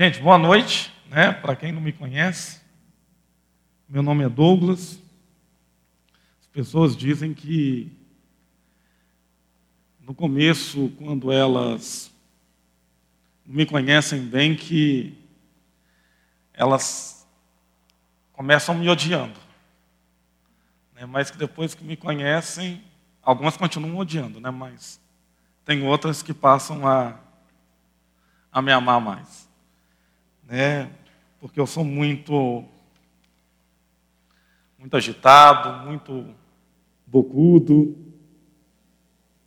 Gente, boa noite, né? Para quem não me conhece, meu nome é Douglas. As pessoas dizem que no começo, quando elas me conhecem bem, que elas começam me odiando. Né? Mas que depois que me conhecem, algumas continuam odiando, né? Mas tem outras que passam a, a me amar mais. Né? Porque eu sou muito muito agitado, muito bocudo.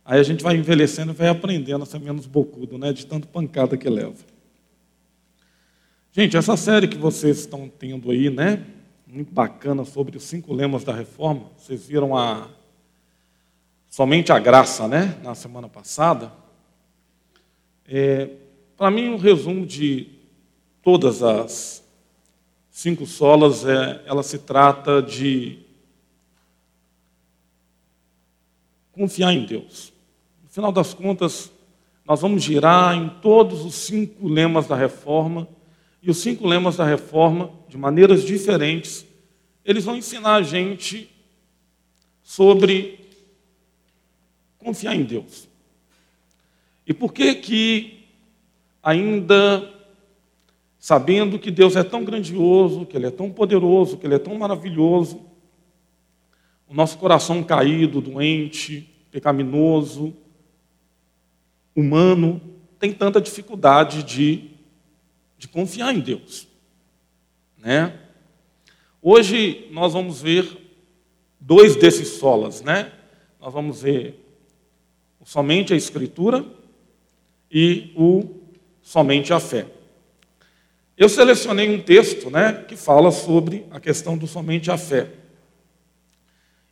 Aí a gente vai envelhecendo e vai aprendendo a ser menos bocudo, né? De tanto pancada que leva. Gente, essa série que vocês estão tendo aí, né? Muito bacana sobre os cinco lemas da reforma. Vocês viram a somente a graça, né? Na semana passada. É, Para mim, um resumo de todas as cinco solas, é, ela se trata de confiar em Deus. No final das contas, nós vamos girar em todos os cinco lemas da reforma, e os cinco lemas da reforma, de maneiras diferentes, eles vão ensinar a gente sobre confiar em Deus. E por que que ainda sabendo que Deus é tão grandioso, que Ele é tão poderoso, que Ele é tão maravilhoso, o nosso coração caído, doente, pecaminoso, humano, tem tanta dificuldade de, de confiar em Deus. Né? Hoje nós vamos ver dois desses solas, né? Nós vamos ver somente a Escritura e o somente a fé. Eu selecionei um texto né, que fala sobre a questão do somente a fé.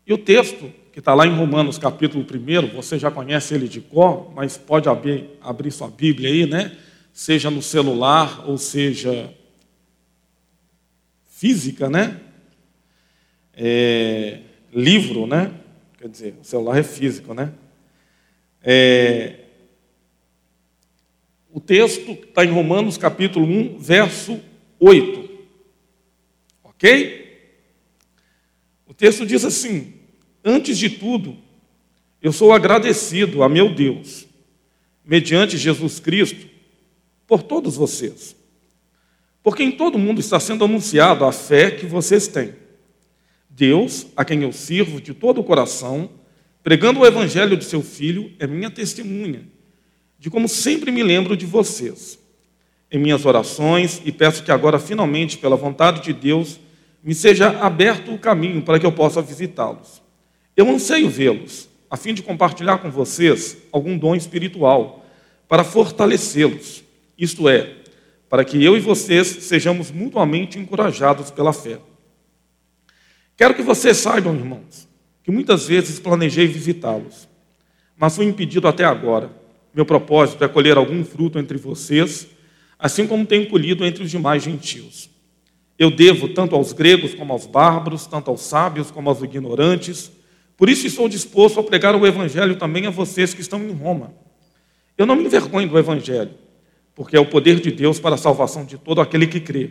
E o texto, que está lá em Romanos capítulo 1, você já conhece ele de cor, mas pode abrir, abrir sua Bíblia aí, né? Seja no celular ou seja física, né? É, livro, né? Quer dizer, o celular é físico, né? É, o texto está em Romanos capítulo 1, verso 8. Ok? O texto diz assim: Antes de tudo, eu sou agradecido a meu Deus, mediante Jesus Cristo, por todos vocês. Porque em todo mundo está sendo anunciado a fé que vocês têm. Deus, a quem eu sirvo de todo o coração, pregando o evangelho de seu filho, é minha testemunha de como sempre me lembro de vocês em minhas orações e peço que agora, finalmente, pela vontade de Deus, me seja aberto o caminho para que eu possa visitá-los. Eu anseio vê-los, a fim de compartilhar com vocês algum dom espiritual, para fortalecê-los, isto é, para que eu e vocês sejamos mutuamente encorajados pela fé. Quero que vocês saibam, irmãos, que muitas vezes planejei visitá-los, mas fui impedido até agora meu propósito é colher algum fruto entre vocês, assim como tenho colhido entre os demais gentios. Eu devo tanto aos gregos como aos bárbaros, tanto aos sábios como aos ignorantes. Por isso estou disposto a pregar o evangelho também a vocês que estão em Roma. Eu não me envergonho do evangelho, porque é o poder de Deus para a salvação de todo aquele que crê,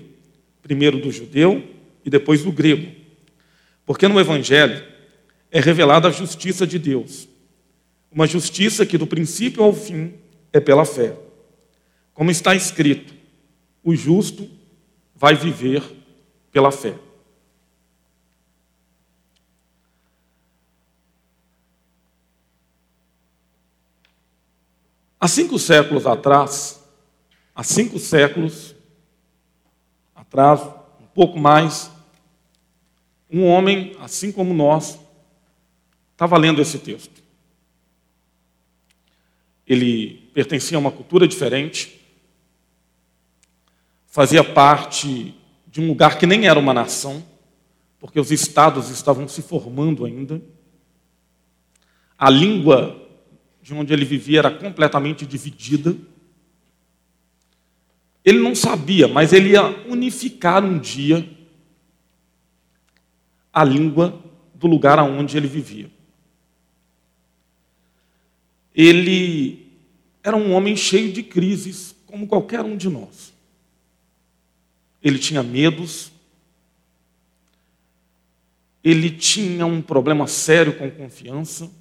primeiro do judeu e depois do grego. Porque no evangelho é revelada a justiça de Deus uma justiça que do princípio ao fim é pela fé. Como está escrito, o justo vai viver pela fé. Há cinco séculos atrás, há cinco séculos atrás, um pouco mais, um homem, assim como nós, estava lendo esse texto ele pertencia a uma cultura diferente, fazia parte de um lugar que nem era uma nação, porque os estados estavam se formando ainda. A língua de onde ele vivia era completamente dividida. Ele não sabia, mas ele ia unificar um dia a língua do lugar aonde ele vivia ele era um homem cheio de crises, como qualquer um de nós. ele tinha medos, ele tinha um problema sério com confiança.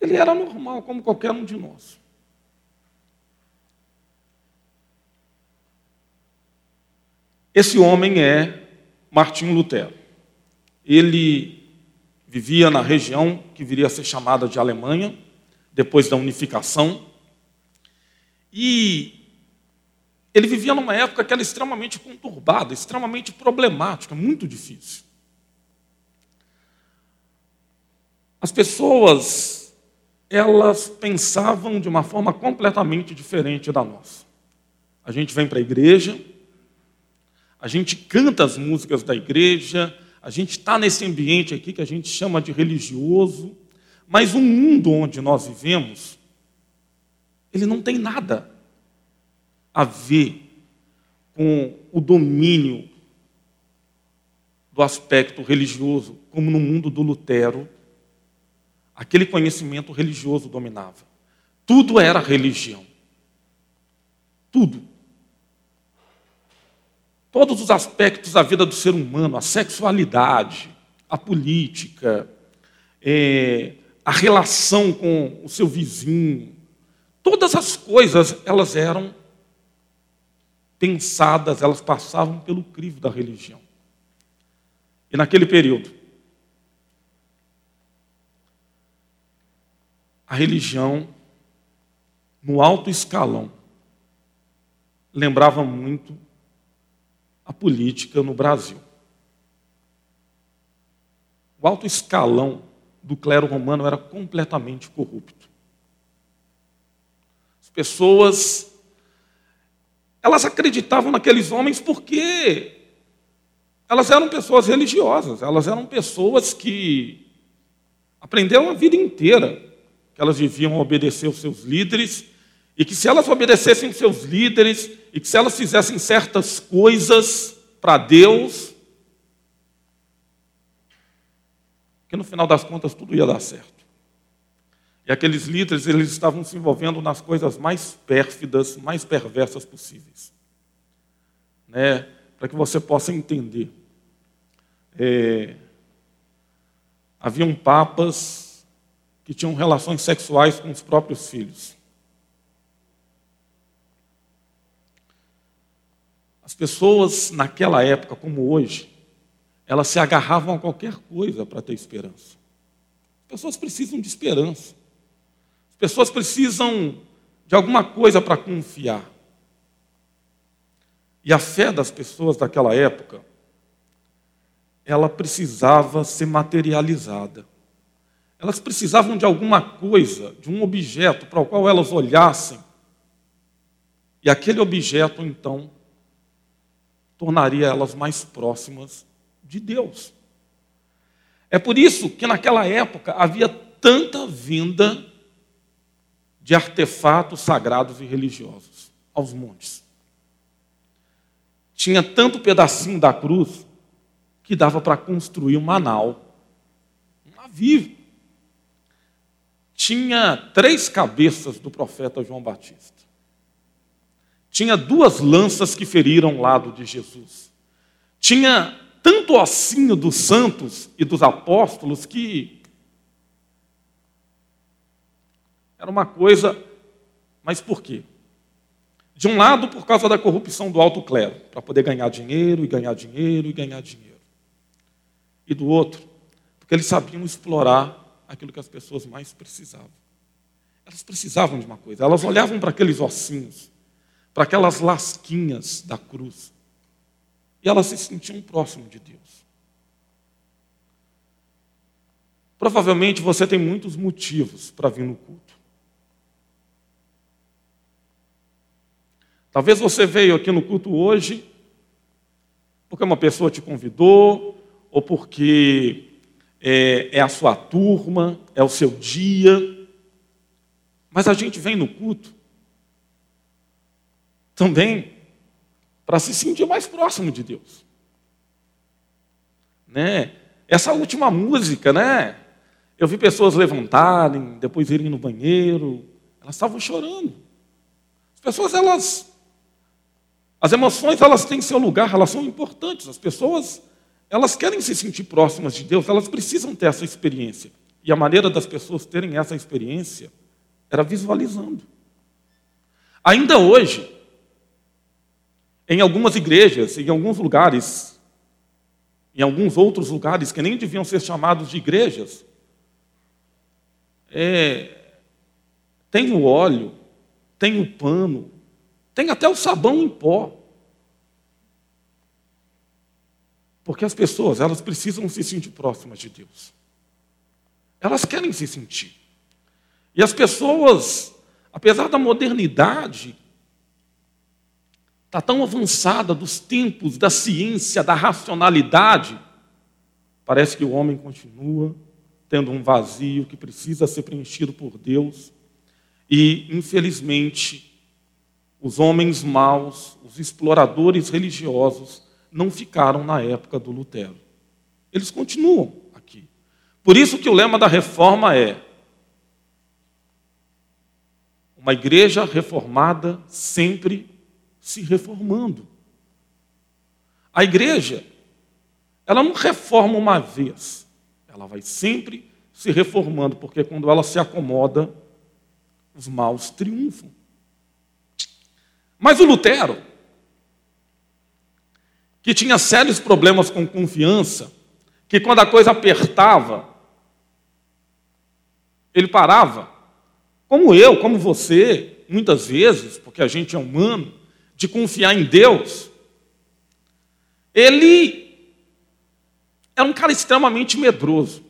Ele era normal, como qualquer um de nós. Esse homem é Martinho Lutero. Ele vivia na região que viria a ser chamada de Alemanha, depois da unificação. E ele vivia numa época que era extremamente conturbada, extremamente problemática, muito difícil. As pessoas, elas pensavam de uma forma completamente diferente da nossa. A gente vem para a igreja, a gente canta as músicas da igreja, a gente está nesse ambiente aqui que a gente chama de religioso, mas o mundo onde nós vivemos, ele não tem nada a ver com o domínio do aspecto religioso, como no mundo do Lutero, aquele conhecimento religioso dominava. Tudo era religião. Tudo. Todos os aspectos da vida do ser humano, a sexualidade, a política, é, a relação com o seu vizinho, todas as coisas elas eram pensadas, elas passavam pelo crivo da religião. E naquele período, a religião, no alto escalão, lembrava muito a política no Brasil. O alto escalão do clero romano era completamente corrupto. As pessoas elas acreditavam naqueles homens porque elas eram pessoas religiosas, elas eram pessoas que aprenderam a vida inteira que elas deviam obedecer os seus líderes e que se elas obedecessem seus líderes e que se elas fizessem certas coisas para Deus, que no final das contas tudo ia dar certo. E aqueles líderes, eles estavam se envolvendo nas coisas mais pérfidas, mais perversas possíveis. Né? Para que você possa entender. É... Haviam papas que tinham relações sexuais com os próprios filhos. As pessoas naquela época, como hoje, elas se agarravam a qualquer coisa para ter esperança. As pessoas precisam de esperança pessoas precisam de alguma coisa para confiar. E a fé das pessoas daquela época, ela precisava ser materializada. Elas precisavam de alguma coisa, de um objeto para o qual elas olhassem. E aquele objeto, então, tornaria elas mais próximas de Deus. É por isso que naquela época havia tanta vinda de artefatos sagrados e religiosos aos montes. Tinha tanto pedacinho da cruz que dava para construir um manal, um navio. Tinha três cabeças do profeta João Batista. Tinha duas lanças que feriram o lado de Jesus. Tinha tanto ossinho dos santos e dos apóstolos que Era uma coisa, mas por quê? De um lado, por causa da corrupção do alto clero, para poder ganhar dinheiro e ganhar dinheiro e ganhar dinheiro. E do outro, porque eles sabiam explorar aquilo que as pessoas mais precisavam. Elas precisavam de uma coisa, elas olhavam para aqueles ossinhos, para aquelas lasquinhas da cruz, e elas se sentiam próximo de Deus. Provavelmente você tem muitos motivos para vir no culto. Talvez você veio aqui no culto hoje porque uma pessoa te convidou, ou porque é, é, a sua turma, é o seu dia. Mas a gente vem no culto também para se sentir mais próximo de Deus. Né? Essa última música, né? Eu vi pessoas levantarem, depois irem no banheiro, elas estavam chorando. As pessoas elas As emoções, elas têm seu lugar, elas são importantes. As pessoas, elas querem se sentir próximas de Deus, elas precisam ter essa experiência. E a maneira das pessoas terem essa experiência era visualizando. Ainda hoje, em algumas igrejas, em alguns lugares, em alguns outros lugares que nem deviam ser chamados de igrejas, é, tem o óleo, tem o pano, tem até o sabão em pó. Porque as pessoas, elas precisam se sentir próximas de Deus. Elas querem se sentir. E as pessoas, apesar da modernidade, está tão avançada dos tempos da ciência, da racionalidade, parece que o homem continua tendo um vazio que precisa ser preenchido por Deus. E, infelizmente, os homens maus, os exploradores religiosos, não ficaram na época do Lutero. Eles continuam aqui. Por isso que o lema da reforma é uma igreja reformada sempre se reformando. A igreja, ela não reforma uma vez, ela vai sempre se reformando, porque quando ela se acomoda, os maus triunfam. Mas o Lutero, que tinha sérios problemas com confiança, que quando a coisa apertava, ele parava, como eu, como você, muitas vezes, porque a gente é humano, de confiar em Deus, ele era um cara extremamente medroso.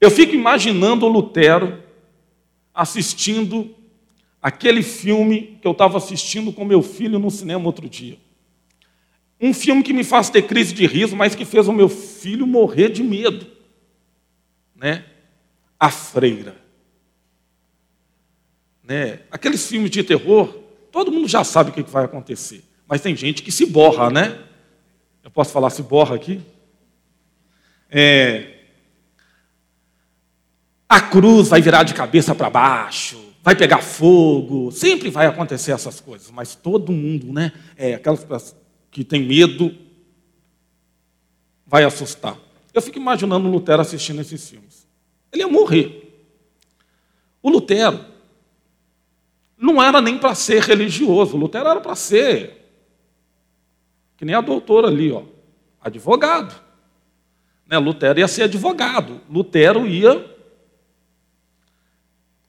Eu fico imaginando o Lutero assistindo aquele filme que eu estava assistindo com meu filho no cinema outro dia. Um filme que me faz ter crise de riso, mas que fez o meu filho morrer de medo. Né? A Freira. Né? Aqueles filmes de terror, todo mundo já sabe o que vai acontecer. Mas tem gente que se borra, né? Eu posso falar se borra aqui? É, a cruz vai virar de cabeça para baixo, vai pegar fogo, sempre vai acontecer essas coisas, mas todo mundo, né? É, aquelas que tem medo, vai assustar. Eu fico imaginando o Lutero assistindo esses filmes. Ele ia morrer. O Lutero não era nem para ser religioso, Lutero era para ser, que nem a doutora ali, ó, advogado. Né? Lutero ia ser advogado. Lutero ia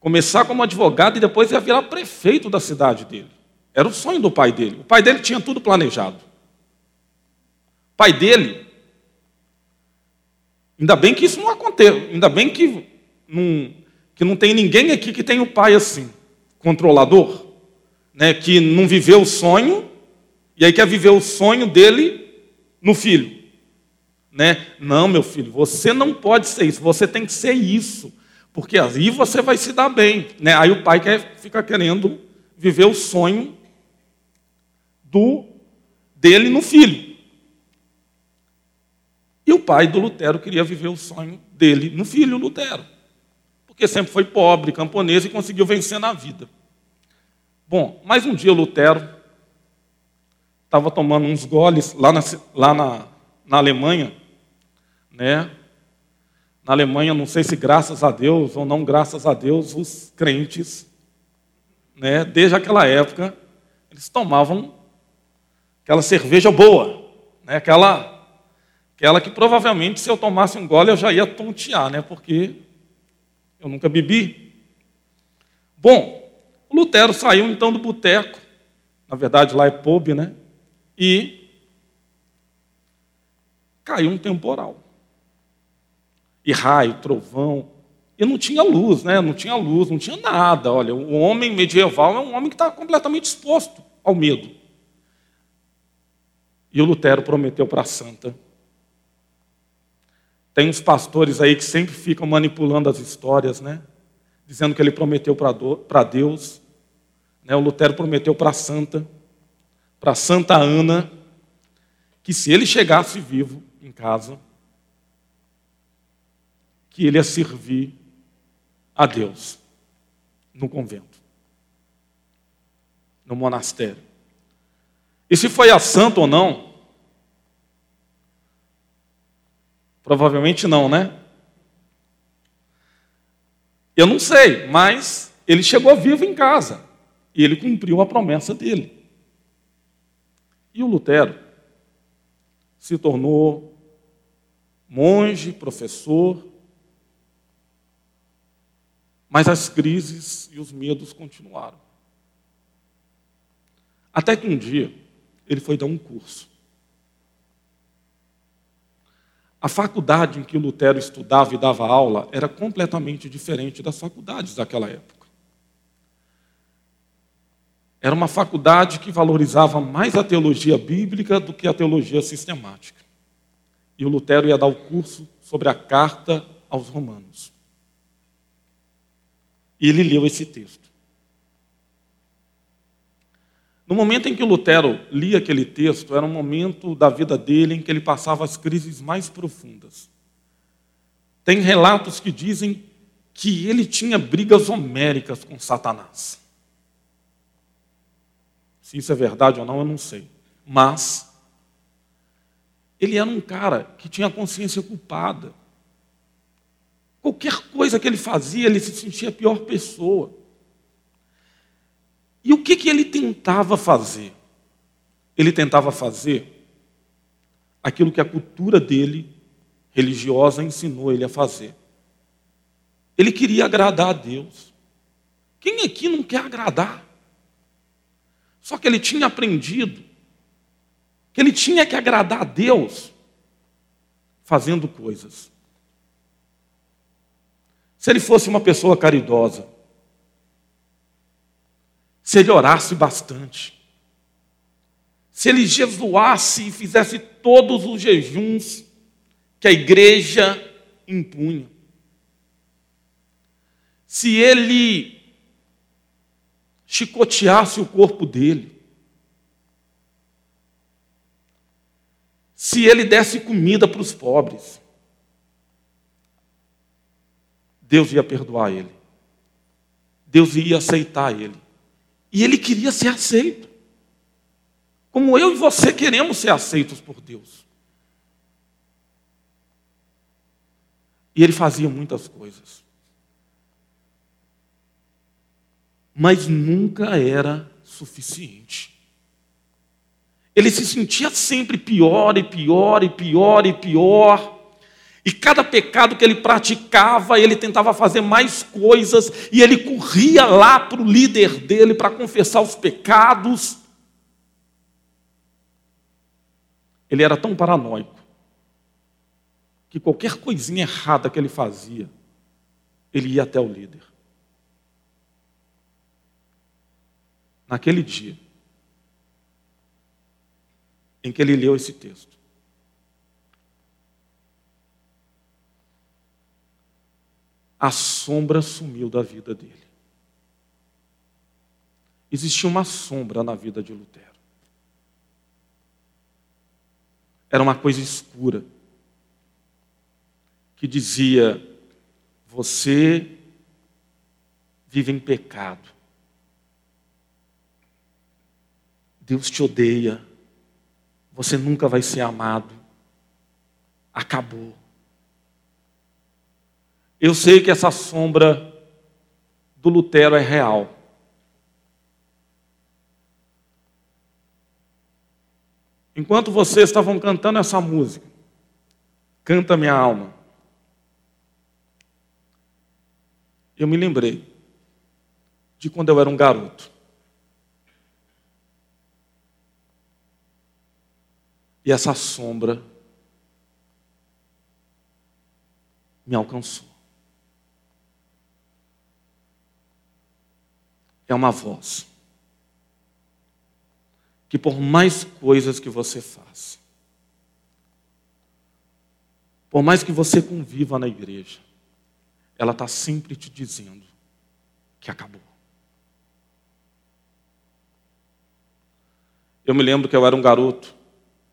começar como advogado e depois ia virar prefeito da cidade dele. Era o sonho do pai dele. O pai dele tinha tudo planejado. O pai dele, ainda bem que isso não aconteceu, ainda bem que não, que não tem ninguém aqui que tem o pai assim, controlador, né, que não viveu o sonho e aí quer viver o sonho dele no filho. Né? Não, meu filho, você não pode ser isso, você tem que ser isso, porque aí você vai se dar bem. Né? Aí o pai quer, fica querendo viver o sonho do dele no filho. E o pai do Lutero queria viver o sonho dele no filho Lutero, porque sempre foi pobre, camponês e conseguiu vencer na vida. Bom, mas um dia Lutero estava tomando uns goles lá na, lá na, na Alemanha né? Na Alemanha, não sei se graças a Deus ou não graças a Deus, os crentes, né, desde aquela época, eles tomavam aquela cerveja boa, né, aquela, aquela que provavelmente se eu tomasse um gole eu já ia tontear, né, porque eu nunca bebi. Bom, Lutero saiu então do boteco, na verdade lá é pub, né, e caiu um temporal e raio, trovão. E não tinha luz, né? Não tinha luz, não tinha nada. Olha, o homem medieval é um homem que está completamente exposto ao medo. E o Lutero prometeu para a santa. Tem uns pastores aí que sempre ficam manipulando as histórias, né? Dizendo que ele prometeu para Deus. Né? O Lutero prometeu para santa, para Santa Ana, que se ele chegasse vivo em casa, que ele ia servir a Deus no convento, no monastério. E se foi a santo ou não? Provavelmente não, né? Eu não sei, mas ele chegou vivo em casa e ele cumpriu a promessa dele. E o Lutero se tornou monge, professor, mas as crises e os medos continuaram. Até que um dia ele foi dar um curso. A faculdade em que Lutero estudava e dava aula era completamente diferente das faculdades daquela época. Era uma faculdade que valorizava mais a teologia bíblica do que a teologia sistemática. E o Lutero ia dar o curso sobre a carta aos Romanos. E ele leu esse texto. No momento em que Lutero lia aquele texto, era um momento da vida dele em que ele passava as crises mais profundas. Tem relatos que dizem que ele tinha brigas homéricas com Satanás. Se isso é verdade ou não, eu não sei. Mas ele era um cara que tinha consciência culpada. Qualquer coisa que ele fazia, ele se sentia a pior pessoa. E o que, que ele tentava fazer? Ele tentava fazer aquilo que a cultura dele, religiosa, ensinou ele a fazer. Ele queria agradar a Deus. Quem aqui não quer agradar? Só que ele tinha aprendido que ele tinha que agradar a Deus fazendo coisas. Se ele fosse uma pessoa caridosa, se ele orasse bastante, se ele jejuasse e fizesse todos os jejuns que a igreja impunha, se ele chicoteasse o corpo dele, se ele desse comida para os pobres, Deus ia perdoar ele. Deus ia aceitar ele. E ele queria ser aceito. Como eu e você queremos ser aceitos por Deus. E ele fazia muitas coisas. Mas nunca era suficiente. Ele se sentia sempre pior e pior e pior e pior. E cada pecado que ele praticava, ele tentava fazer mais coisas, e ele corria lá para o líder dele para confessar os pecados. Ele era tão paranoico que qualquer coisinha errada que ele fazia, ele ia até o líder. Naquele dia em que ele leu esse texto, a sombra sumiu da vida dele. Existia uma sombra na vida de Lutero. Era uma coisa escura que dizia: Você vive em pecado. Deus te odeia. Você nunca vai ser amado. Acabou. Eu sei que essa sombra do Lutero é real. Enquanto vocês estavam cantando essa música, Canta Minha Alma, eu me lembrei de quando eu era um garoto. E essa sombra me alcançou. É uma voz. Que por mais coisas que você faça, por mais que você conviva na igreja, ela está sempre te dizendo que acabou. Eu me lembro que eu era um garoto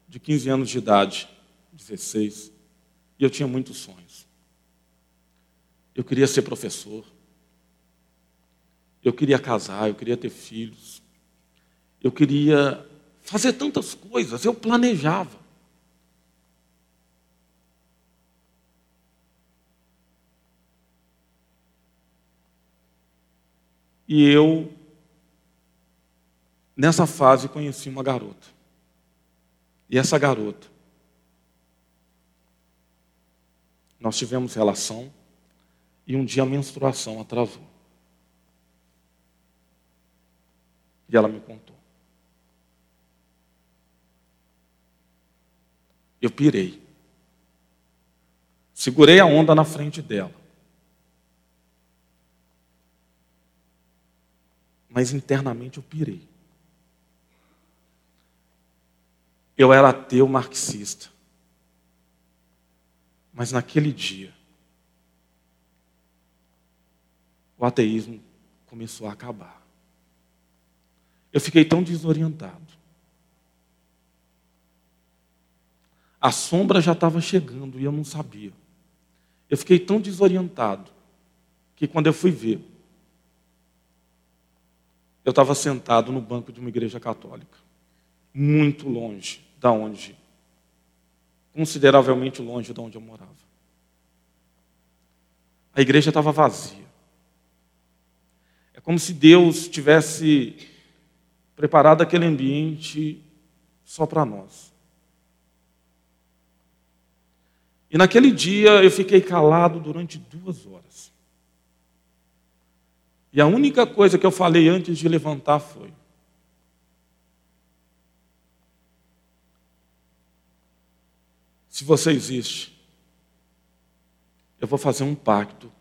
de 15 anos de idade, 16, e eu tinha muitos sonhos. Eu queria ser professor. Eu queria casar, eu queria ter filhos. Eu queria fazer tantas coisas, eu planejava. E eu, nessa fase, conheci uma garota. E essa garota, nós tivemos relação e um dia a menstruação atrasou. E ela me contou. Eu pirei. Segurei a onda na frente dela. mas internamente eu pirei. Eu era ateu marxista. Mas naquele dia, o ateísmo começou a acabar. Eu fiquei tão desorientado. A sombra já estava chegando e eu não sabia. Eu fiquei tão desorientado que quando eu fui ver, eu estava sentado no banco de uma igreja católica, muito longe da onde, consideravelmente longe de onde eu morava. A igreja estava vazia. É como se Deus tivesse preparado aquele ambiente só para nós. E naquele dia eu fiquei calado durante duas horas. E a única coisa que eu falei antes de levantar foi: Se você existe, eu vou fazer um pacto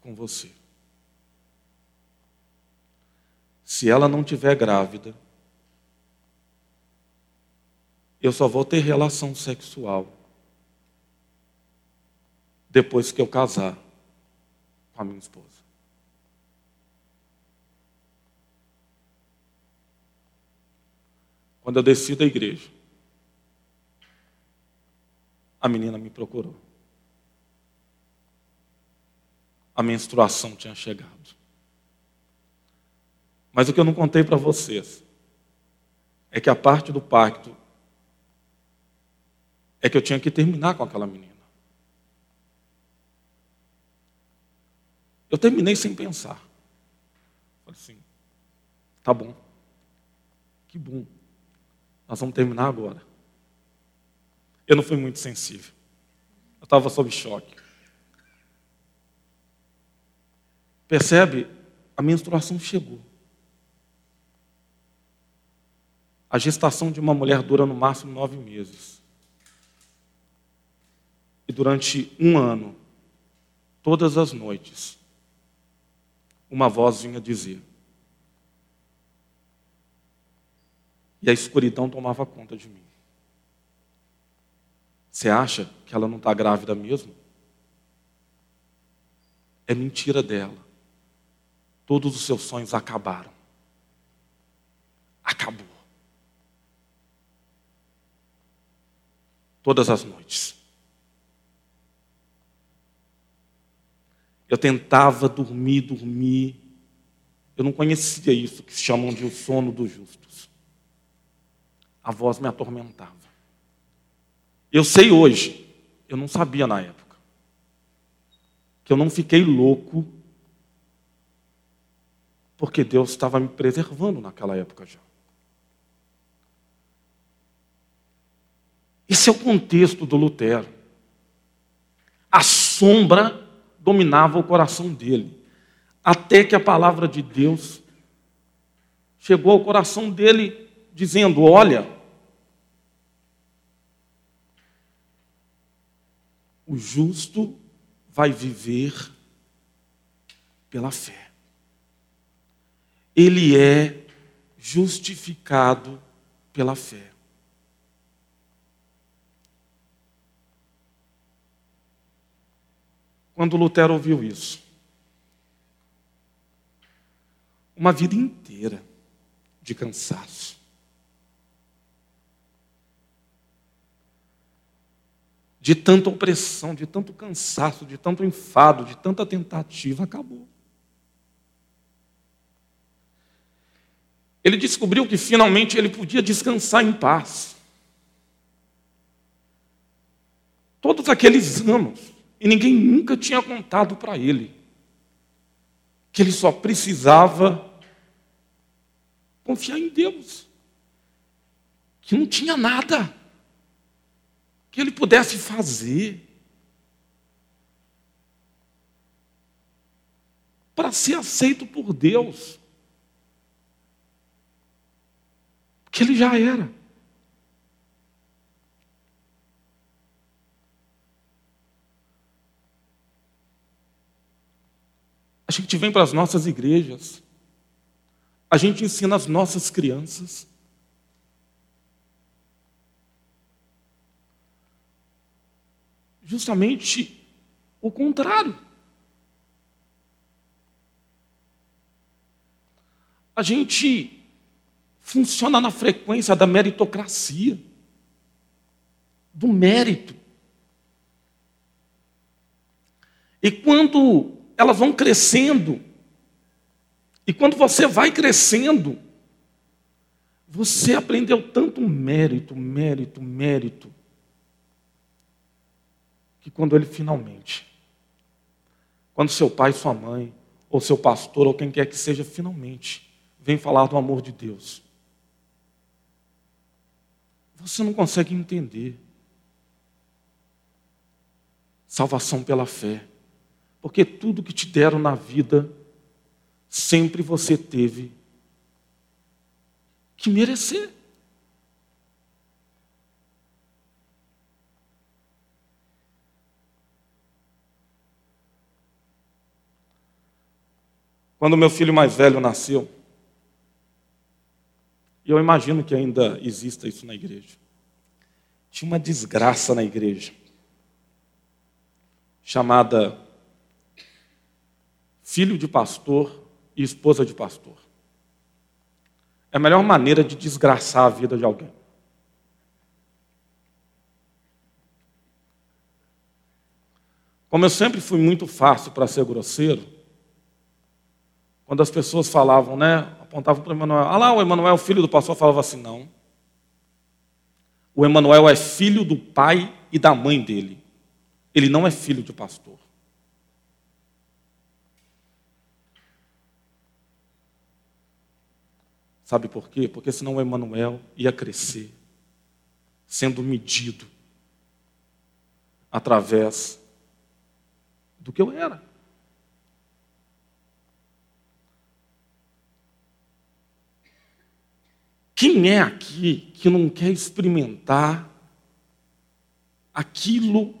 com você. Se ela não tiver grávida, eu só vou ter relação sexual depois que eu casar com a minha esposa. Quando eu desci da igreja, a menina me procurou. A menstruação tinha chegado. Mas o que eu não contei para vocês é que a parte do pacto é que eu tinha que terminar com aquela menina. Eu terminei sem pensar. Falei assim, tá bom. Que bom. Nós vamos terminar agora. Eu não fui muito sensível. Eu estava sob choque. Percebe? A menstruação chegou. A gestação de uma mulher dura no máximo nove meses. E durante um ano, todas as noites, uma voz vinha dizer: E a escuridão tomava conta de mim. Você acha que ela não está grávida mesmo? É mentira dela. Todos os seus sonhos acabaram. Acabou. Todas as noites. Eu tentava dormir, dormir. Eu não conhecia isso que se chamam de o sono dos justos a voz me atormentava. Eu sei hoje, eu não sabia na época, que eu não fiquei louco, porque Deus estava me preservando naquela época já. Esse é o contexto do Lutero. A sombra dominava o coração dele, até que a palavra de Deus chegou ao coração dele dizendo: Olha, o justo vai viver pela fé. Ele é justificado pela fé. Quando Lutero ouviu isso, uma vida inteira de cansaço, de tanta opressão, de tanto cansaço, de tanto enfado, de tanta tentativa, acabou. ele descobriu que finalmente ele podia descansar em paz. Todos aqueles anos, e ninguém nunca tinha contado para ele que ele só precisava confiar em Deus, que não tinha nada que ele pudesse fazer para ser aceito por Deus. Que ele já era. A gente vem para as nossas igrejas, a gente ensina as nossas crianças. Justamente o contrário. A gente funciona na frequência da meritocracia, do mérito. E quando elas vão crescendo, e quando você vai crescendo, você aprendeu tanto mérito, mérito, mérito, que quando ele finalmente, quando seu pai, sua mãe, ou seu pastor, ou quem quer que seja, finalmente, vem falar do amor de Deus. Você não consegue entender. Salvação pela fé. Porque tudo que te deram na vida, sempre você teve que merecer. Quando meu filho mais velho nasceu, e eu imagino que ainda exista isso na igreja. Tinha uma desgraça na igreja, chamada filho de pastor e esposa de pastor. É a melhor maneira de desgraçar a vida de alguém. Como eu sempre fui muito fácil para ser grosseiro, quando as pessoas falavam, né, apontavam para o Emanuel. Ah lá, o Emanuel, filho do pastor, falava assim: não. O Emanuel é filho do pai e da mãe dele. Ele não é filho de pastor. Sabe por quê? Porque senão o Emanuel ia crescer sendo medido através do que eu era. Quem é aqui que não quer experimentar aquilo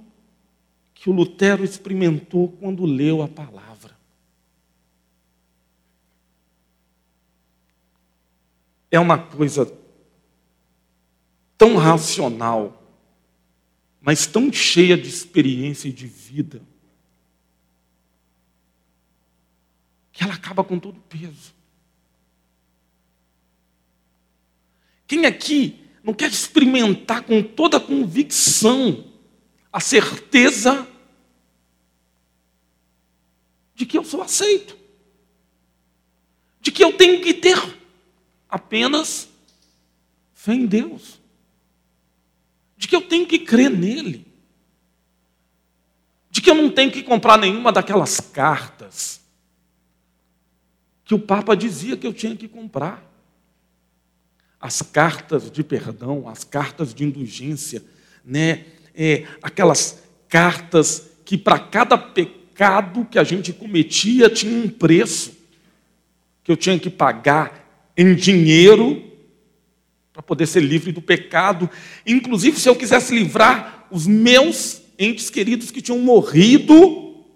que o Lutero experimentou quando leu a palavra? É uma coisa tão racional, mas tão cheia de experiência e de vida, que ela acaba com todo o peso. Quem aqui não quer experimentar com toda a convicção a certeza de que eu sou aceito? De que eu tenho que ter apenas fé em Deus? De que eu tenho que crer nele? De que eu não tenho que comprar nenhuma daquelas cartas que o Papa dizia que eu tinha que comprar? as cartas de perdão, as cartas de indulgência, né? É, aquelas cartas que para cada pecado que a gente cometia tinha um preço que eu tinha que pagar em dinheiro para poder ser livre do pecado. Inclusive, se eu quisesse livrar os meus entes queridos que tinham morrido,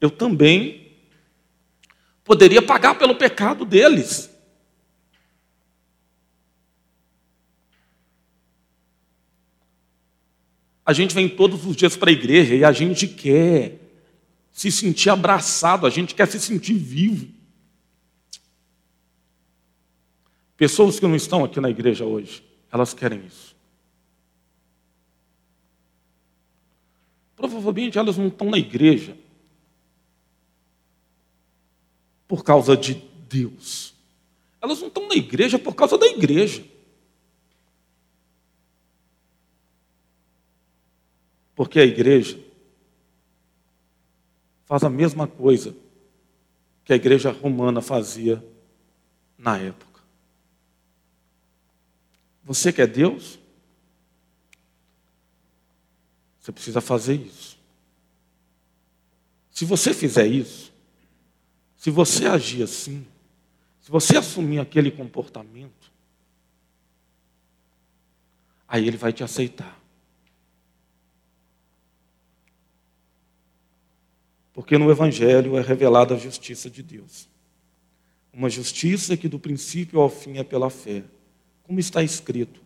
eu também poderia pagar pelo pecado deles. A gente vem todos os dias para a igreja e a gente quer se sentir abraçado, a gente quer se sentir vivo. Pessoas que não estão aqui na igreja hoje, elas querem isso. Provavelmente elas não estão na igreja por causa de Deus. Elas não estão na igreja por causa da igreja. Porque a igreja faz a mesma coisa que a igreja romana fazia na época. Você quer Deus? Você precisa fazer isso. Se você fizer isso, se você agir assim, se você assumir aquele comportamento, aí ele vai te aceitar. Porque no Evangelho é revelada a justiça de Deus. Uma justiça que do princípio ao fim é pela fé. Como está escrito,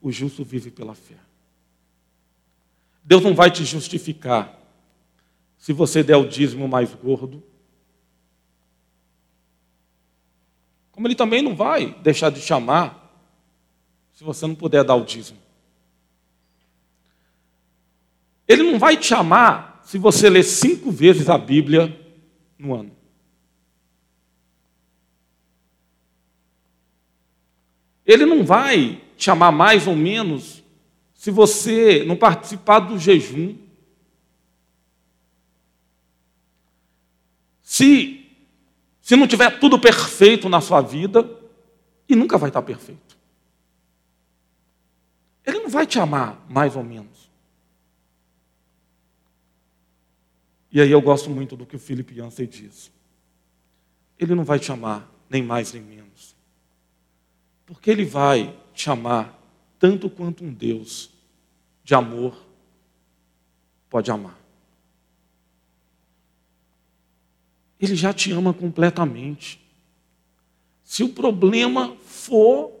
o justo vive pela fé. Deus não vai te justificar se você der o dízimo mais gordo. Como Ele também não vai deixar de chamar se você não puder dar o dízimo. Ele não vai te chamar se você ler cinco vezes a Bíblia no ano. Ele não vai te chamar mais ou menos se você não participar do jejum. Se, se não tiver tudo perfeito na sua vida, e nunca vai estar perfeito. Ele não vai te amar mais ou menos. E aí eu gosto muito do que o Philip Yancey diz. Ele não vai te amar nem mais nem menos. Porque ele vai te amar tanto quanto um Deus de amor pode amar. Ele já te ama completamente. Se o problema for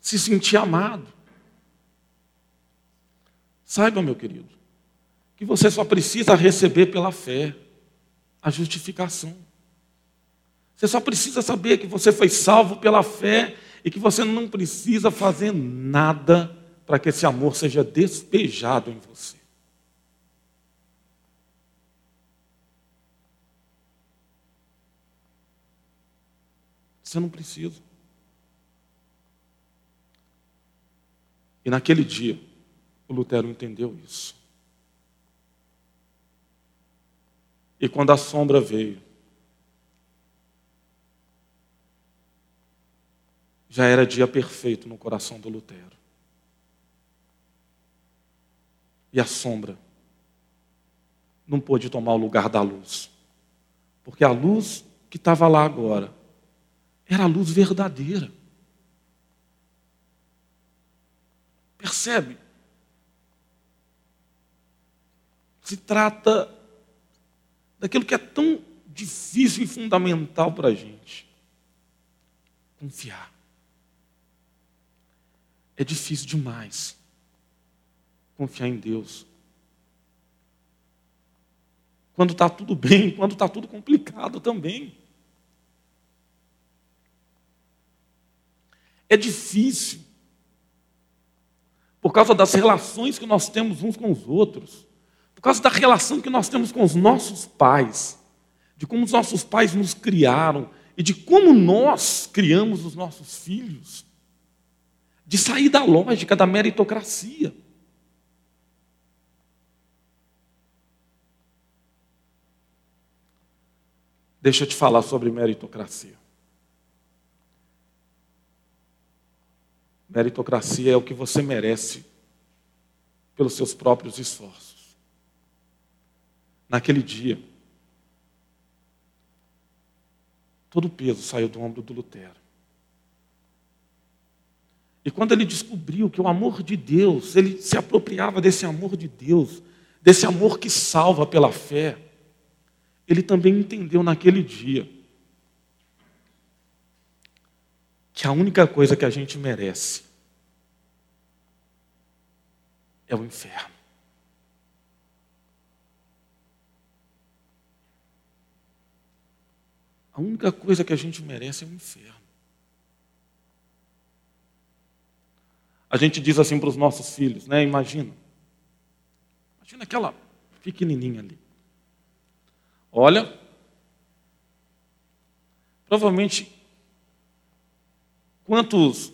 se sentir amado, saiba, meu querido, que você só precisa receber pela fé a justificação. Você só precisa saber que você foi salvo pela fé e que você não precisa fazer nada para que esse amor seja despejado em você. Você não precisa. E naquele dia, o Lutero entendeu isso. E quando a sombra veio, já era dia perfeito no coração do Lutero. E a sombra não pôde tomar o lugar da luz. Porque a luz que estava lá agora era a luz verdadeira. Percebe? Se trata daquilo que é tão difícil e fundamental para a gente. Confiar. É difícil demais confiar em Deus. Quando está tudo bem, quando está tudo complicado também. É difícil. Por causa das relações que nós temos uns com os outros por causa da relação que nós temos com os nossos pais, de como os nossos pais nos criaram e de como nós criamos os nossos filhos, de sair da lógica da meritocracia. Deixa eu te falar sobre meritocracia. Meritocracia é o que você merece pelos seus próprios esforços naquele dia, todo o peso saiu do ombro do Lutero. E quando ele descobriu que o amor de Deus, ele se apropriava desse amor de Deus, desse amor que salva pela fé, ele também entendeu naquele dia que a única coisa que a gente merece é o inferno. A única coisa que a gente merece é o inferno. A gente diz assim para os nossos filhos, né? Imagina. Imagina aquela pequenininha ali. Olha, Provavelmente, quantos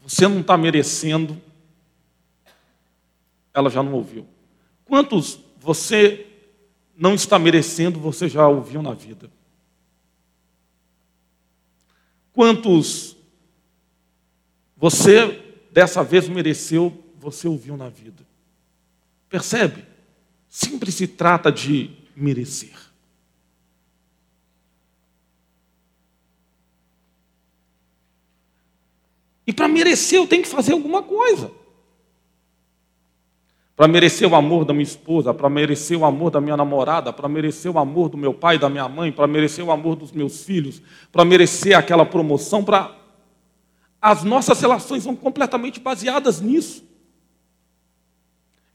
você não está merecendo, ela já não ouviu. Quantos você não está merecendo, você já ouviu na vida? Quantos você dessa vez mereceu, você ouviu na vida? Percebe? Sempre se trata de merecer. E para merecer eu tenho que fazer alguma coisa. Para merecer o amor da minha esposa, para merecer o amor da minha namorada, para merecer o amor do meu pai da minha mãe, para merecer o amor dos meus filhos, para merecer aquela promoção, para as nossas relações são completamente baseadas nisso.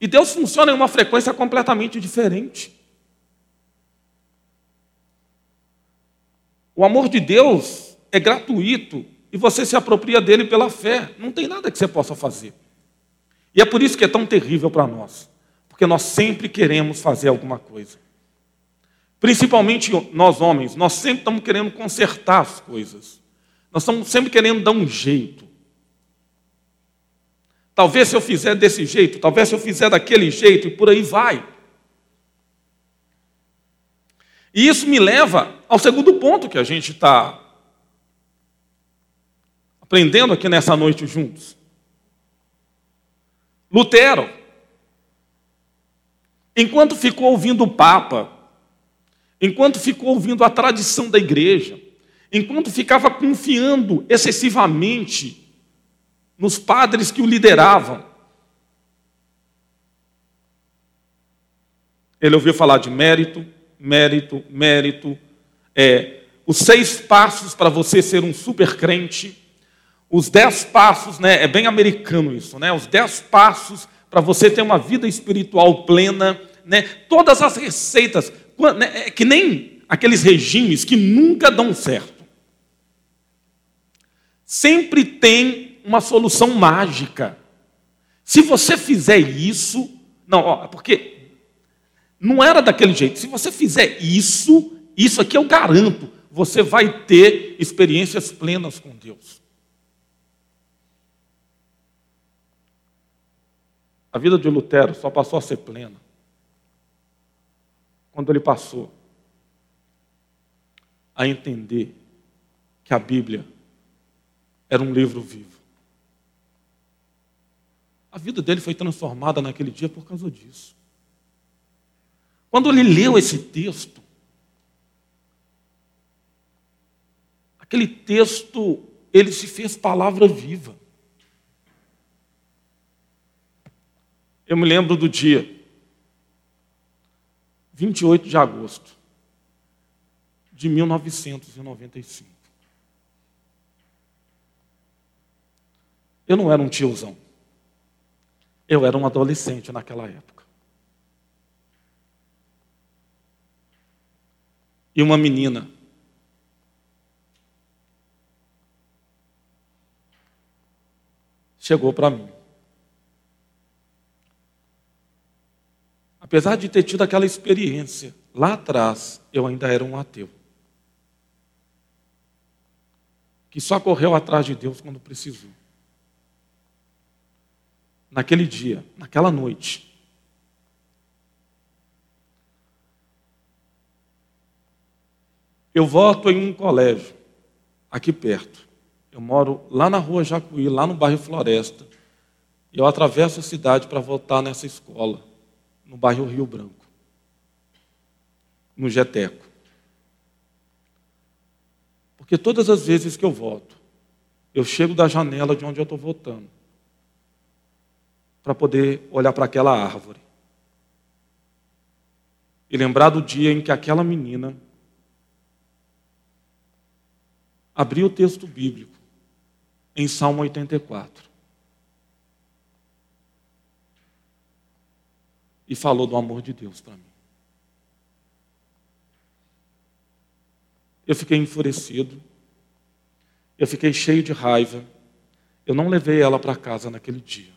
E Deus funciona em uma frequência completamente diferente. O amor de Deus é gratuito e você se apropria dele pela fé. Não tem nada que você possa fazer. E é por isso que é tão terrível para nós, porque nós sempre queremos fazer alguma coisa. Principalmente nós homens, nós sempre estamos querendo consertar as coisas. Nós estamos sempre querendo dar um jeito. Talvez se eu fizer desse jeito, talvez se eu fizer daquele jeito, e por aí vai. E isso me leva ao segundo ponto que a gente está aprendendo aqui nessa noite juntos. Lutero, enquanto ficou ouvindo o Papa, enquanto ficou ouvindo a tradição da igreja, enquanto ficava confiando excessivamente nos padres que o lideravam, ele ouviu falar de mérito, mérito, mérito, é, os seis passos para você ser um super crente, os dez passos, né, é bem americano isso, né? Os dez passos para você ter uma vida espiritual plena, né? Todas as receitas, né, é que nem aqueles regimes que nunca dão certo. Sempre tem uma solução mágica. Se você fizer isso, não, ó, porque não era daquele jeito. Se você fizer isso, isso aqui eu garanto, você vai ter experiências plenas com Deus. A vida de Lutero só passou a ser plena quando ele passou a entender que a Bíblia era um livro vivo. A vida dele foi transformada naquele dia por causa disso. Quando ele leu esse texto, aquele texto, ele se fez palavra viva. Eu me lembro do dia 28 de agosto de 1995. Eu não era um tiozão. Eu era um adolescente naquela época. E uma menina chegou para mim. Apesar de ter tido aquela experiência, lá atrás eu ainda era um ateu. Que só correu atrás de Deus quando precisou. Naquele dia, naquela noite, eu voto em um colégio aqui perto. Eu moro lá na rua Jacuí, lá no bairro Floresta. E eu atravesso a cidade para votar nessa escola no bairro Rio Branco, no Geteco. Porque todas as vezes que eu voto, eu chego da janela de onde eu estou votando, para poder olhar para aquela árvore e lembrar do dia em que aquela menina abriu o texto bíblico em Salmo 84. e falou do amor de Deus para mim. Eu fiquei enfurecido, eu fiquei cheio de raiva, eu não levei ela para casa naquele dia.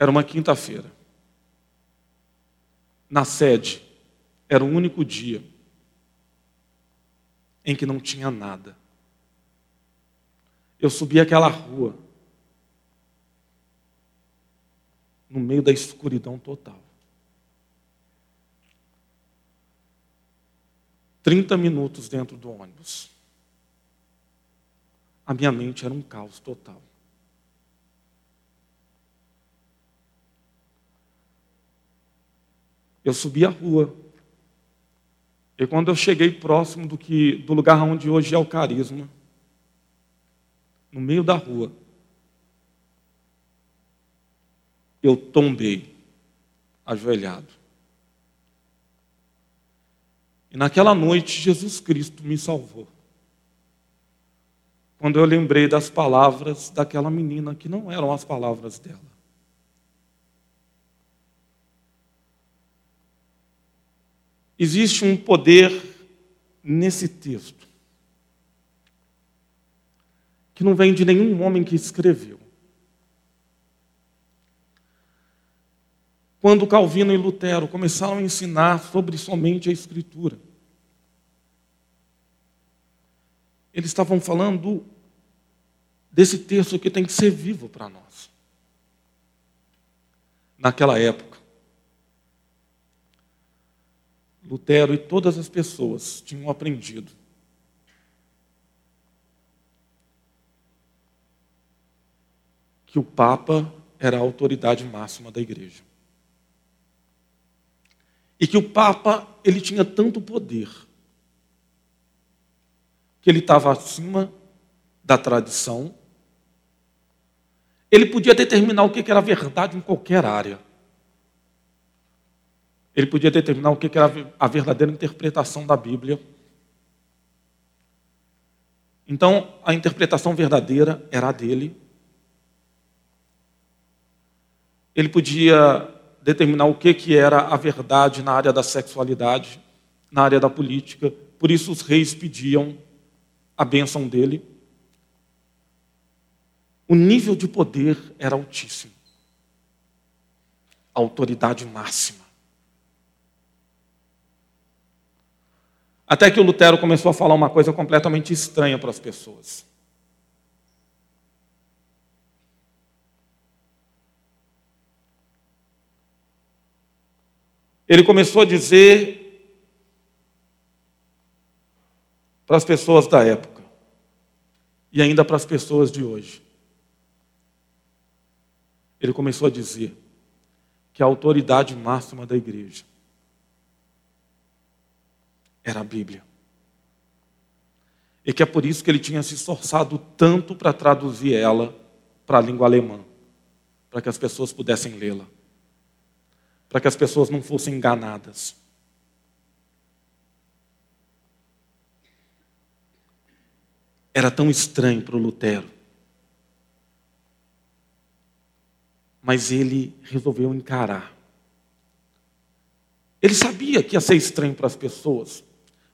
Era uma quinta-feira. Na sede, era o único dia em que não tinha nada. Eu subi aquela rua, no meio da escuridão total. 30 minutos dentro do ônibus. A minha mente era um caos total. Eu subi a rua. E quando eu cheguei próximo do, que, do lugar onde hoje é o carisma, no meio da rua, eu tombei, ajoelhado. E naquela noite, Jesus Cristo me salvou. Quando eu lembrei das palavras daquela menina, que não eram as palavras dela. Existe um poder nesse texto que não vem de nenhum homem que escreveu. Quando Calvino e Lutero começaram a ensinar sobre somente a Escritura, eles estavam falando desse texto que tem que ser vivo para nós. Naquela época, Lutero e todas as pessoas tinham aprendido que o Papa era a autoridade máxima da igreja. E que o Papa, ele tinha tanto poder que ele estava acima da tradição. Ele podia determinar o que era verdade em qualquer área. Ele podia determinar o que era a verdadeira interpretação da Bíblia. Então, a interpretação verdadeira era a dele. Ele podia determinar o que era a verdade na área da sexualidade, na área da política. Por isso, os reis pediam a bênção dele. O nível de poder era altíssimo. A autoridade máxima. Até que o Lutero começou a falar uma coisa completamente estranha para as pessoas. Ele começou a dizer para as pessoas da época e ainda para as pessoas de hoje. Ele começou a dizer que a autoridade máxima da igreja era a Bíblia. E que é por isso que ele tinha se esforçado tanto para traduzir ela para a língua alemã, para que as pessoas pudessem lê-la, para que as pessoas não fossem enganadas. Era tão estranho para o Lutero. Mas ele resolveu encarar. Ele sabia que ia ser estranho para as pessoas,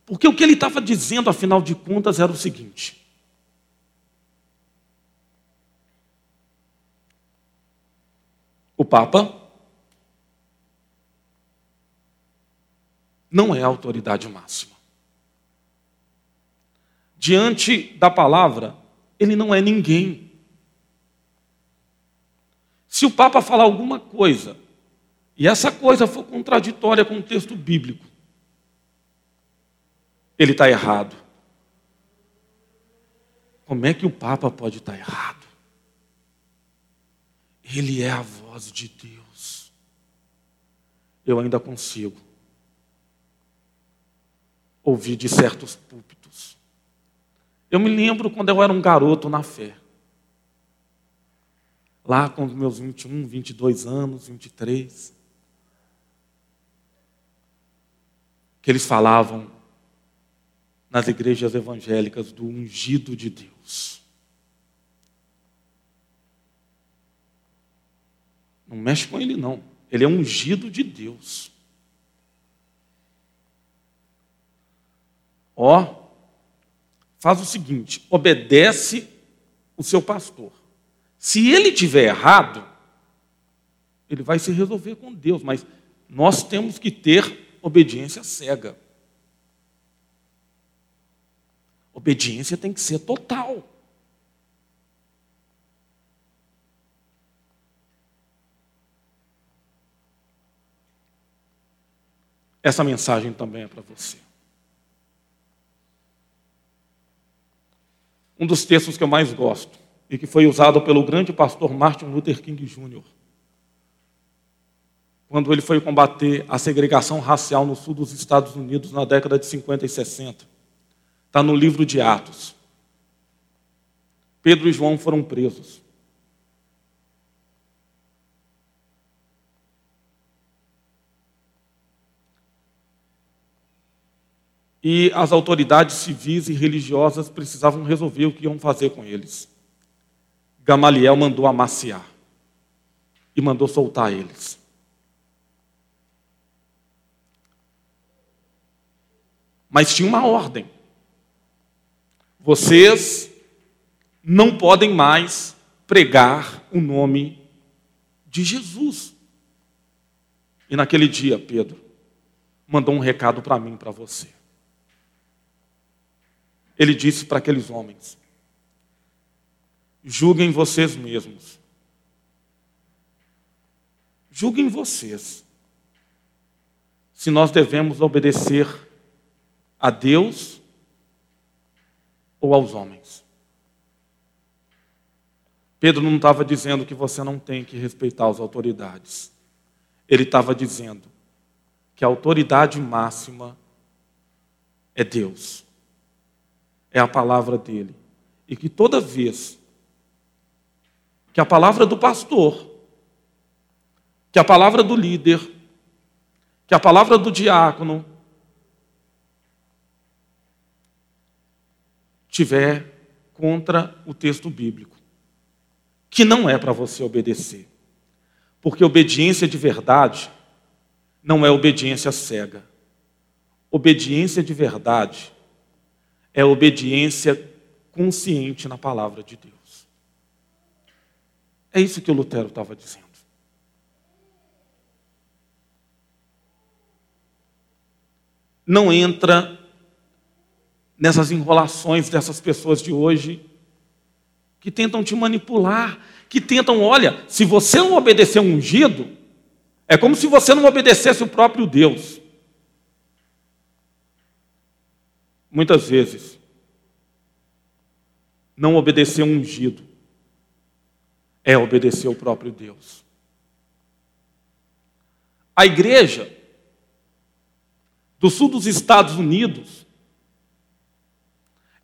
porque o que ele estava dizendo, afinal de contas, era o seguinte: o Papa não é a autoridade máxima. Diante da palavra, ele não é ninguém. Se o Papa falar alguma coisa, e essa coisa for contraditória com o texto bíblico, ele está errado. Como é que o Papa pode estar tá errado? Ele é a voz de Deus. Eu ainda consigo ouvir de certos púlpitos. Eu me lembro quando eu era um garoto na fé. Lá com meus 21, 22 anos, 23. Que eles falavam nas igrejas evangélicas do ungido de Deus. Não mexe com ele, não. Ele é ungido de Deus. Ó, faz o seguinte: obedece o seu pastor. Se ele tiver errado, Ele vai se resolver com Deus, mas nós temos que ter obediência cega. Obediência tem que ser total. Essa mensagem também é para você. Um dos textos que eu mais gosto e que foi usado pelo grande pastor Martin Luther King Jr. Quando ele foi combater a segregação racial no sul dos Estados Unidos na década de 50 e 60. Está no livro de Atos. Pedro e João foram presos. E as autoridades civis e religiosas precisavam resolver o que iam fazer com eles. Gamaliel mandou amaciar e mandou soltar eles. Mas tinha uma ordem. Vocês não podem mais pregar o nome de Jesus. E naquele dia, Pedro mandou um recado para mim, para você. Ele disse para aqueles homens: julguem vocês mesmos. Julguem vocês se nós devemos obedecer a Deus ou aos homens. Pedro não estava dizendo que você não tem que respeitar as autoridades. Ele estava dizendo que a autoridade máxima é Deus, é a palavra dele. E que toda vez que a palavra do pastor, que a palavra do líder, que a palavra do diácono tiver contra o texto bíblico, que não é para você obedecer. Porque obediência de verdade não é obediência cega. Obediência de verdade é obediência consciente na palavra de Deus. É isso que o Lutero estava dizendo. Não entra nessas enrolações dessas pessoas de hoje que tentam te manipular, que tentam, olha, se você não obedecer um ungido, é como se você não obedecesse o próprio Deus. Muitas vezes, não obedecer um ungido é obedecer ao próprio Deus. A igreja do sul dos Estados Unidos,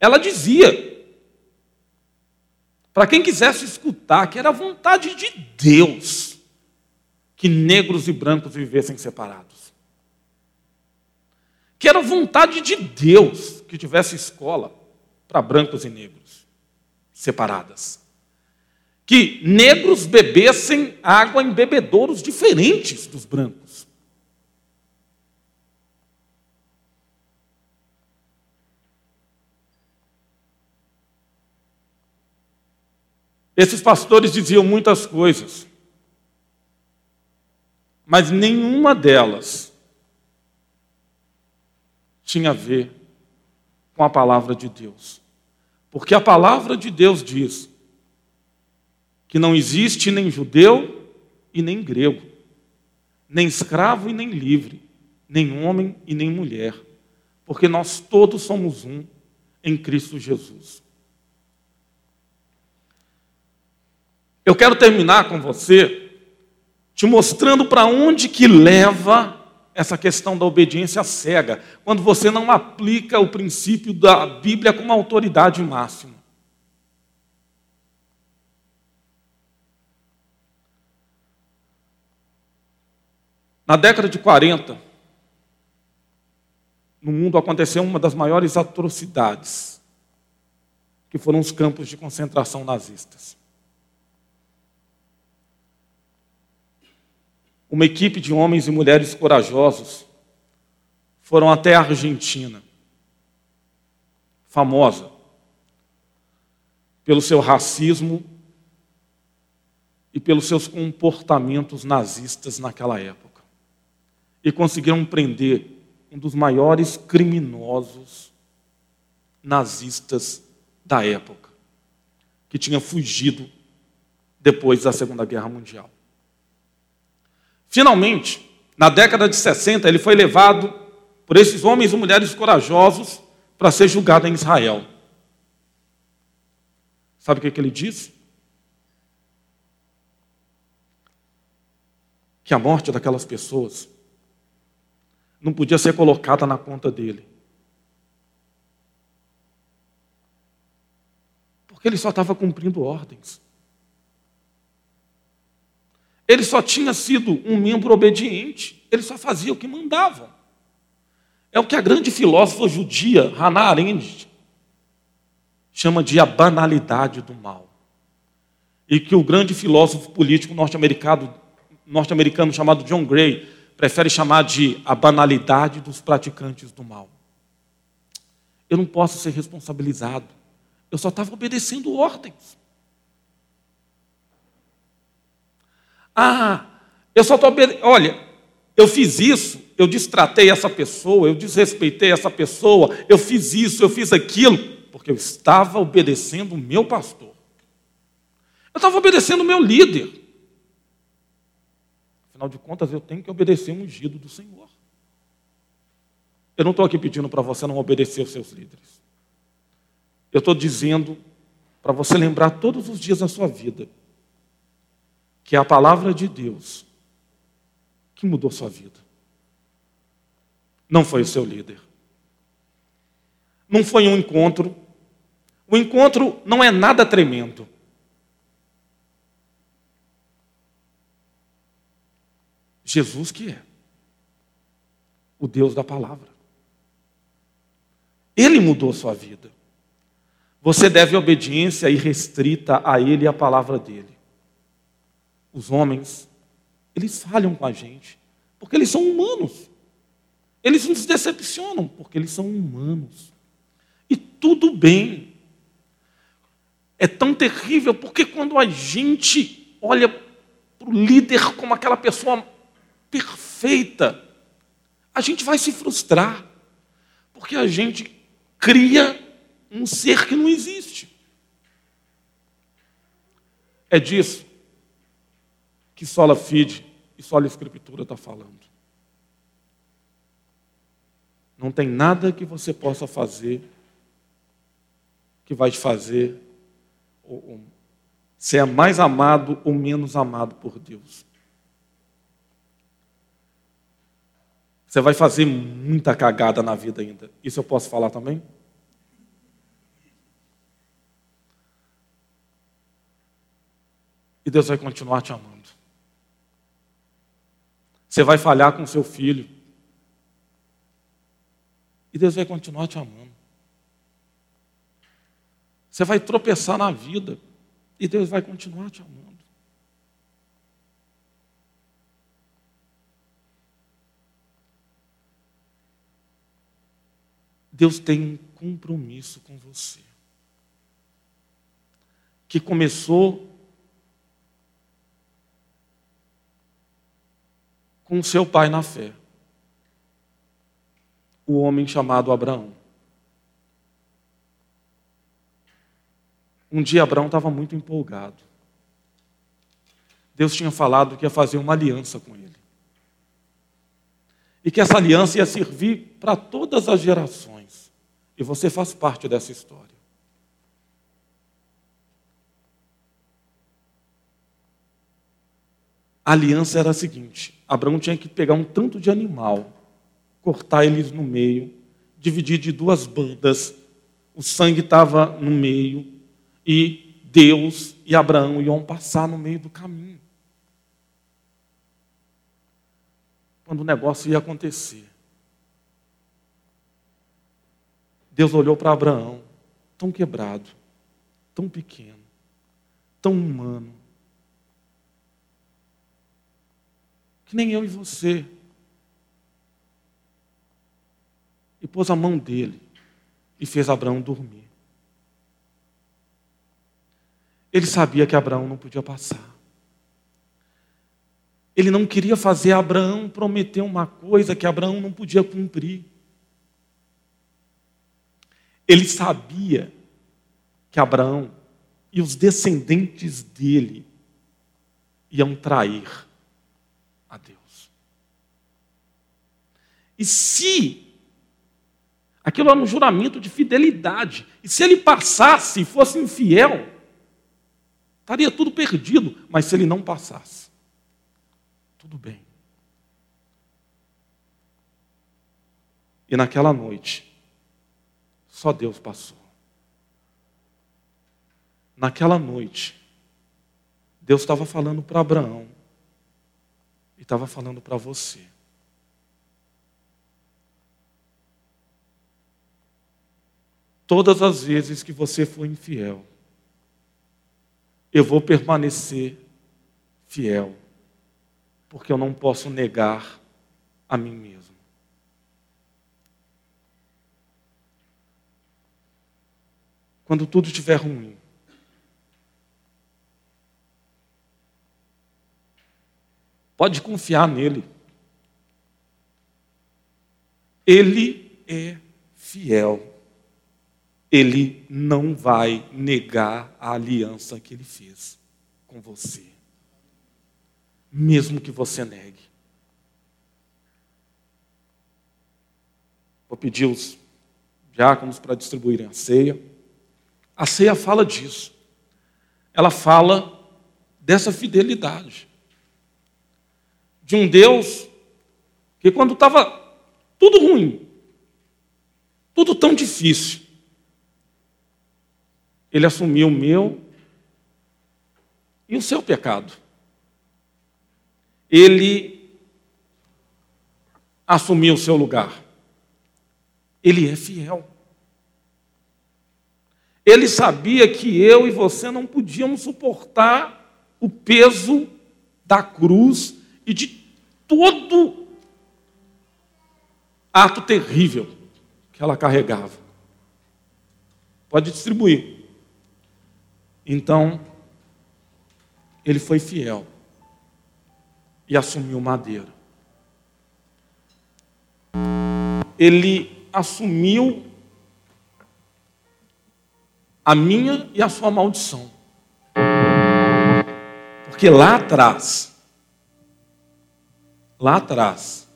ela dizia, para quem quisesse escutar, que era vontade de Deus que negros e brancos vivessem separados. Que era vontade de Deus que tivesse escola para brancos e negros separadas que negros bebessem água em bebedouros diferentes dos brancos. Esses pastores diziam muitas coisas, mas nenhuma delas tinha a ver com a palavra de Deus. Porque a palavra de Deus diz que não existe nem judeu e nem grego, nem escravo e nem livre, nem homem e nem mulher, porque nós todos somos um em Cristo Jesus. Eu quero terminar com você te mostrando para onde que leva essa questão da obediência cega, quando você não aplica o princípio da Bíblia como autoridade máxima. Na década de 40, no mundo aconteceu uma das maiores atrocidades, que foram os campos de concentração nazistas. Uma equipe de homens e mulheres corajosos foram até a Argentina, famosa pelo seu racismo e pelos seus comportamentos nazistas naquela época. E conseguiram prender um dos maiores criminosos nazistas da época, que tinha fugido depois da Segunda Guerra Mundial. Finalmente, na década de 60, ele foi levado por esses homens e mulheres corajosos para ser julgado em Israel. Sabe o que, que ele disse? Que a morte daquelas pessoas não podia ser colocada na conta dele. Porque ele só estava cumprindo ordens. Ele só tinha sido um membro obediente, ele só fazia o que mandava. É o que a grande filósofa judia, Hannah Arendt, chama de a banalidade do mal. E que o grande filósofo político norte-americano, norte-americano chamado John Gray prefere chamar de a banalidade dos praticantes do mal. Eu não posso ser responsabilizado. Eu só estava obedecendo ordens. Ah, eu só estou obedecendo. Olha, eu fiz isso, eu distratei essa pessoa, eu desrespeitei essa pessoa, eu fiz isso, eu fiz aquilo, porque eu estava obedecendo o meu pastor. Eu estava obedecendo o meu líder. Afinal de contas, eu tenho que obedecer o ungido do Senhor. Eu não estou aqui pedindo para você não obedecer os seus líderes. Eu estou dizendo para você lembrar todos os dias da sua vida que é a palavra de Deus que mudou sua vida. Não foi o seu líder. Não foi um encontro. O encontro não é nada tremendo. Jesus que é o Deus da palavra. Ele mudou sua vida. Você deve obediência irrestrita a Ele e à palavra dele os homens, eles falham com a gente, porque eles são humanos. Eles nos decepcionam, porque eles são humanos. E tudo bem. É tão terrível, porque quando a gente olha para o líder como aquela pessoa perfeita, a gente vai se frustrar, porque a gente cria um ser que não existe. É disso que sola fide e sola escritura está falando. Não tem nada que você possa fazer que vai te fazer ser mais amado ou menos amado por Deus. Você vai fazer muita cagada na vida ainda. Isso eu posso falar também? E Deus vai continuar te amando. Você vai falhar com seu filho. E Deus vai continuar te amando. Você vai tropeçar na vida. E Deus vai continuar te amando. Deus tem um compromisso com você. Que começou com seu pai na fé, o homem chamado Abraão. Um dia Abraão estava muito empolgado. Deus tinha falado que ia fazer uma aliança com ele. E que essa aliança ia servir para todas as gerações. E você faz parte dessa história. A aliança era a seguinte: Abraão tinha que pegar um tanto de animal, cortar eles no meio, dividir de duas bandas, o sangue estava no meio, e Deus e Abraão iam passar no meio do caminho. Quando o negócio ia acontecer. Deus olhou para Abraão, tão quebrado, tão pequeno, tão humano, que nem eu e você. E pôs a mão dele e fez Abraão dormir. Ele sabia que Abraão não podia passar. Ele não queria fazer Abraão prometer uma coisa que Abraão não podia cumprir. Ele sabia que Abraão e os descendentes dele iam trair a Deus. E se aquilo era um juramento de fidelidade, e se ele passasse e fosse infiel, estaria tudo perdido, mas se ele não passasse, tudo bem. E naquela noite, só Deus passou. Naquela noite, Deus estava falando para Abraão e estava falando para você. Todas as vezes que você for infiel, eu vou permanecer fiel porque eu não posso negar a mim mesmo. Quando tudo estiver ruim, pode confiar nele. Ele é fiel. Ele não vai negar a aliança que ele fez com você mesmo que você negue. Vou pedir os diáconos para distribuírem a ceia. A ceia fala disso. Ela fala dessa fidelidade. De um Deus que, quando estava tudo ruim, tudo tão difícil, ele assumiu o meu e o seu pecado ele assumiu o seu lugar. Ele é fiel. Ele sabia que eu e você não podíamos suportar o peso da cruz e de todo ato terrível que ela carregava. Pode distribuir. Então, ele foi fiel e assumiu madeira. Ele assumiu a minha e a sua maldição. Porque lá atrás, lá atrás,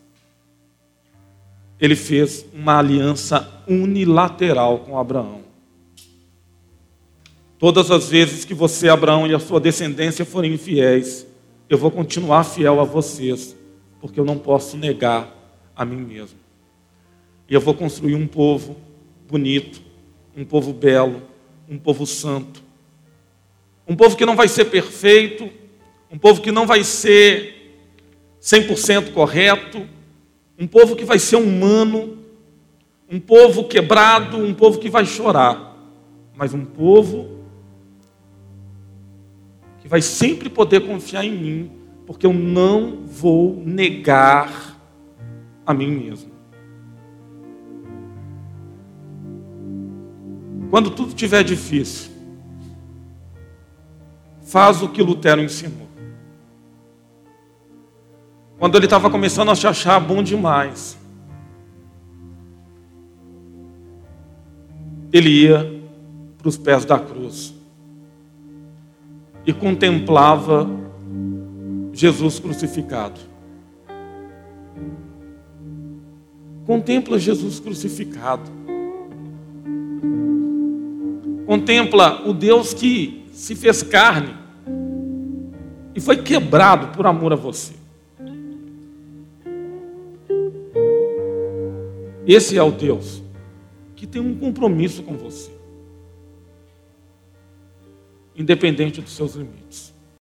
ele fez uma aliança unilateral com Abraão. Todas as vezes que você, Abraão, e a sua descendência forem infiéis, eu vou continuar fiel a vocês, porque eu não posso negar a mim mesmo. E eu vou construir um povo bonito, um povo belo, um povo santo. Um povo que não vai ser perfeito, um povo que não vai ser 100% correto, um povo que vai ser humano, um povo quebrado, um povo que vai chorar, mas um povo que vai sempre poder confiar em mim, porque eu não vou negar a mim mesmo. Quando tudo estiver difícil, faz o que Lutero ensinou. Quando ele estava começando a se achar bom demais, ele ia para os pés da cruz e contemplava Jesus crucificado. Contempla Jesus crucificado. Contempla o Deus que se fez carne e foi quebrado por amor a você. Esse é o Deus que tem um compromisso com você independente dos seus limites.